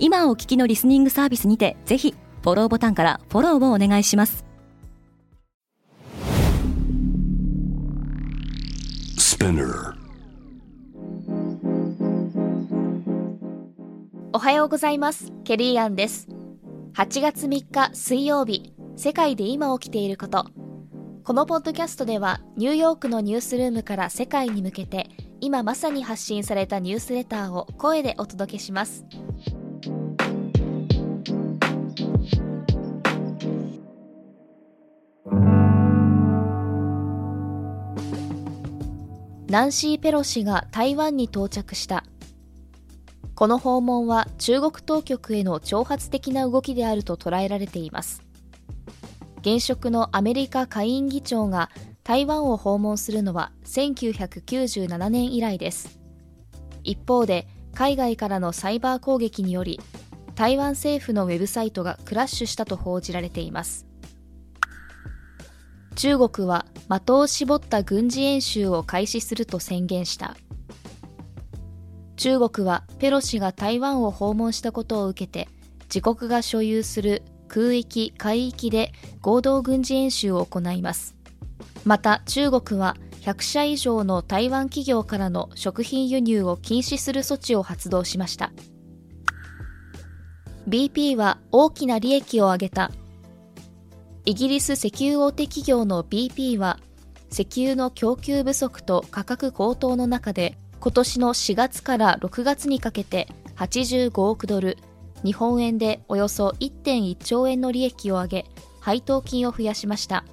今お聞きのリスニングサービスにてぜひフォローボタンからフォローをお願いします。おはようございます。ケリーアンです。8月3日水曜日世界で今起きていること。このポッドキャストではニューヨークのニュースルームから世界に向けて今まさに発信されたニュースレターを声でお届けしますナンシー・ペロシが台湾に到着した。この訪問は中国当局への挑発的な動きであると捉えられています。現職のアメリカ下院議長が台湾を訪問するのは1997年以来です。一方で海外からのサイバー攻撃により台湾政府のウェブサイトがクラッシュしたと報じられています。中国は的を絞った軍事演習を開始すると宣言した。中国はペロシが台湾を訪問したことを受けて自国が所有する空域海域で合同軍事演習を行います。また中国は100社以上の台湾企業からの食品輸入を禁止する措置を発動しました。BP は大きな利益を上げた。イギリス石油大手企業の BP は石油の供給不足と価格高騰の中で今年の4月から6月にかけて85億ドル日本円でおよそ1.1兆円の利益を上げ配当金を増やしました。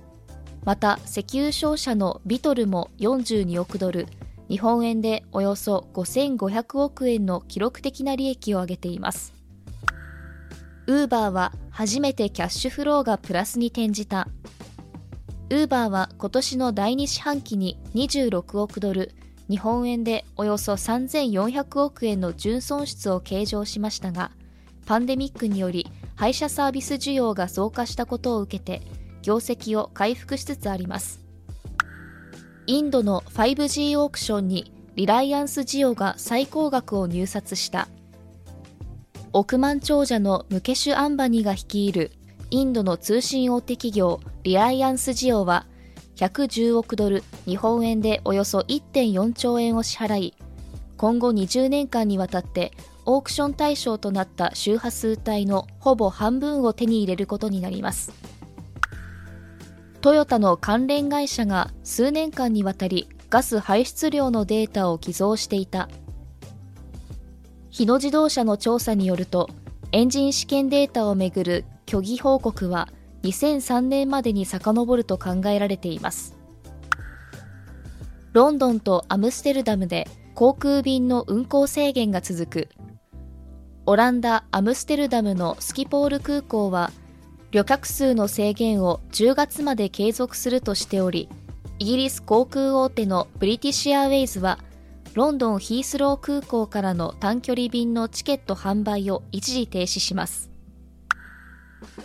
また石油商社のビトルも42億ドル日本円でおよそ5500億円の記録的な利益を上げています。ウーバーは初めてキャッシュフローがプラスに転じた。ウーバーは今年の第2四半期に26億ドル日本円でおよそ3400億円の純損失を計上しましたがパンデミックにより配車サービス需要が増加したことを受けて業績を回復しつつあります。インドの 5G オークションにリライアンスジオが最高額を入札した。億万長者のムケシュ・アンバニが率いるインドの通信大手企業リライアンスジオは110億ドル日本円でおよそ1.4兆円を支払い今後20年間にわたってオークション対象となった周波数帯のほぼ半分を手に入れることになります。トヨタの関連会社が数年間にわたりガス排出量のデータを偽造していた日野自動車の調査によるとエンジン試験データをめぐる虚偽報告は2003年までに遡ると考えられています。ロンドンとアムステルダムで航空便の運航制限が続く。オランダ・アムステルダムのスキポール空港は旅客数の制限を10月まで継続するとしておりイギリス航空大手のブリティッシュアウェイズはロンドンヒースロー空港からの短距離便のチケット販売を一時停止します。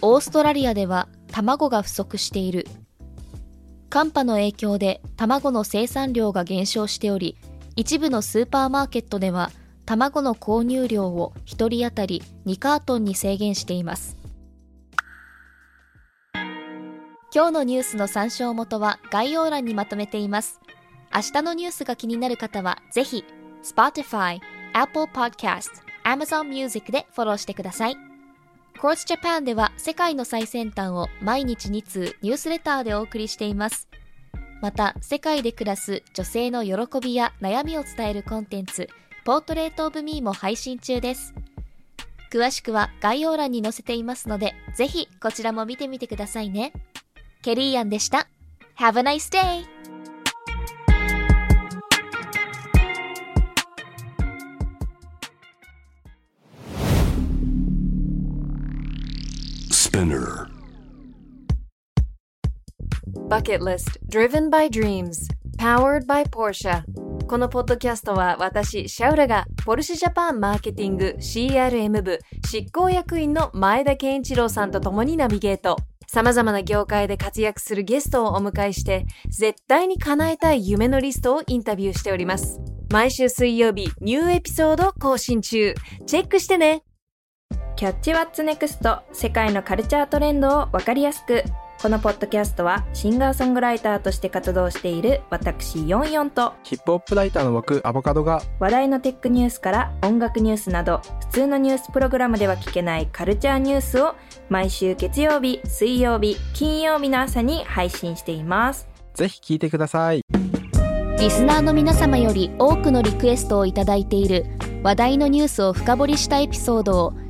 オーストラリアでは卵が不足している。寒波の影響で卵の生産量が減少しており、一部のスーパーマーケットでは卵の購入量を1人当たり2カートンに制限しています。今日のニュースの参照元は概要欄にまとめています。明日のニュースが気になる方は、ぜひ、Spotify、Apple Podcast、Amazon Music でフォローしてください。Course Japan では世界の最先端を毎日2通ニュースレターでお送りしています。また、世界で暮らす女性の喜びや悩みを伝えるコンテンツ、ポートレートオブミーも配信中です。詳しくは概要欄に載せていますので、ぜひこちらも見てみてくださいね。ケリーアンでした。Have a nice day! Spinner. Bucket List Driven by Dreams Powered by Porsche このポッドキャストは私、シャウラがポルシェジャパンマーケティング CRM 部執行役員の前田健一郎さんと共にナビゲート。様々な業界で活躍するゲストをお迎えして、絶対に叶えたい夢のリストをインタビューしております。毎週水曜日、ニューエピソード更新中。チェックしてねキャッチワッツネクスト世界のカルチャートレンドをわかりやすくこのポッドキャストはシンガーソングライターとして活動している私ヨンヨンとヒップホップライターの僕アボカドが話題のテックニュースから音楽ニュースなど普通のニュースプログラムでは聞けないカルチャーニュースを毎週月曜日、水曜日、金曜日の朝に配信しています。ぜひ聞いてください。リスナーの皆様より多くのリクエストをいただいている話題のニュースを深掘りしたエピソードを